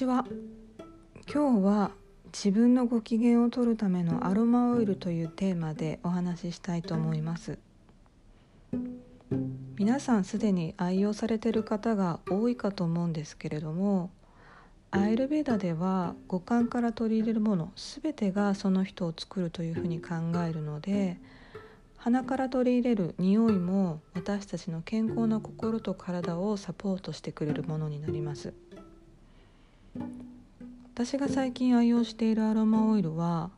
ちは今日は自分のご機嫌を取るためのアロマオイルというテーマでお話ししたいと思います。皆さんすでに愛用されてる方が多いかと思うんですけれどもアイルベーダでは五感から取り入れるもの全てがその人を作るというふうに考えるので鼻から取り入れる匂いも私たちの健康な心と体をサポートしてくれるものになります。私が最近愛用しているアロマオイルは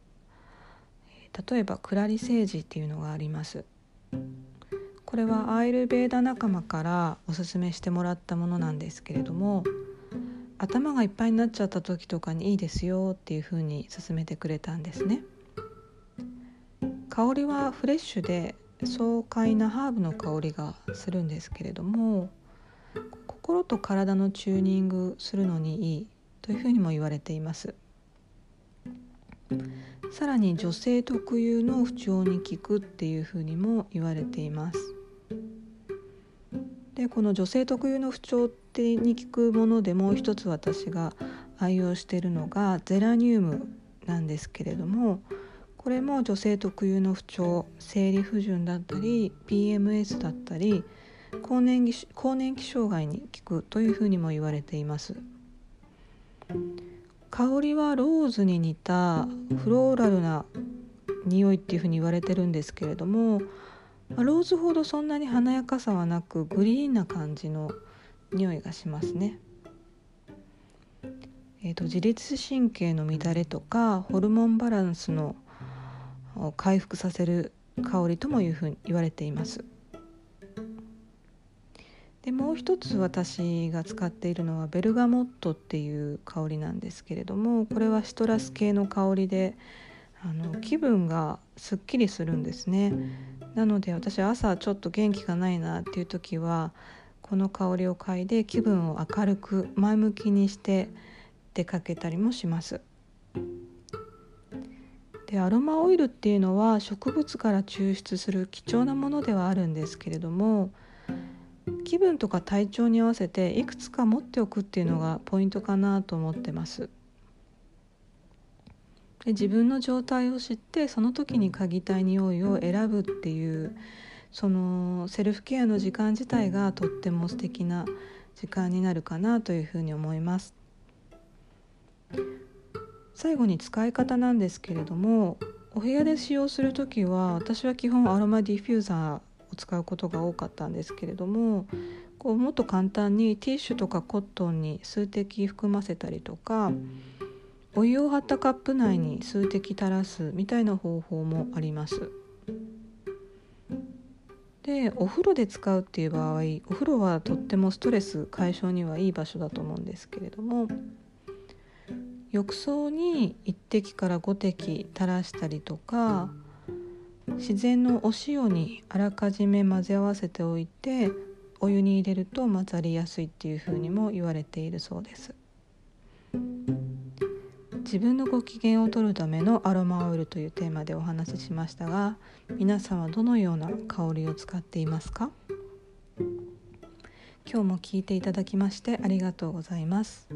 例えばクラリセージっていうのがありますこれはアイルベーダ仲間からおすすめしてもらったものなんですけれども頭がいっぱいになっちゃった時とかにいいですよっていうふうに勧めてくれたんですね。香りはフレッシュで爽快なハーブの香りがするんですけれども心と体のチューニングするのにいいというふうにも言われています。さらに女性特有の不調に効くっていうふうにも言われています。でこの女性特有の不調ってに効くものでもう一つ私が愛用しているのがゼラニウムなんですけれどもこれも女性特有の不調生理不順だったり PMS だったり更年期更年期障害に効くというふうにも言われています。香りはローズに似たフローラルな匂いっていうふうに言われてるんですけれどもローズほどそんなに華やかさはなくグリーンな感じの匂いがしますね。えーと、自律神経の乱れとかホルモンバランスの回復させる香りともいうふうに言われていますでもう一つ私が使っているのはベルガモットっていう香りなんですけれどもこれはシトラス系の香りであの気分がすっきりするんですね。なので私朝ちょっと元気がないなっていう時はこの香りを嗅いで気分を明るく前向きにして出かけたりもします。でアロマオイルっていうのは植物から抽出する貴重なものではあるんですけれども気分とか体調に合わせていくつか持っておくっていうのがポイントかなと思ってます。で自分の状態を知ってその時に嗅ぎたい匂いを選ぶっていうそのセルフケアの時間自体がとっても素敵な時間になるかなというふうに思います。最後に使い方なんですけれどもお部屋で使用する時は私は基本アロマディフューザーを使うことが多かったんですけれどもこうもっと簡単にティッシュとかコットンに数滴含ませたりとかお湯を張ったカップ内に数滴垂らすみたいな方法もあります。でお風呂で使うっていう場合お風呂はとってもストレス解消にはいい場所だと思うんですけれども浴槽に1滴から5滴垂らしたりとか自然のお塩にあらかじめ混ぜ合わせておいてお湯に入れると混ざりやすいっていうふうにも言われているそうです自分のご機嫌を取るためのアロマオイルというテーマでお話ししましたが皆さんはどのような香りを使っていますか？今日も聞いていただきましてありがとうございます。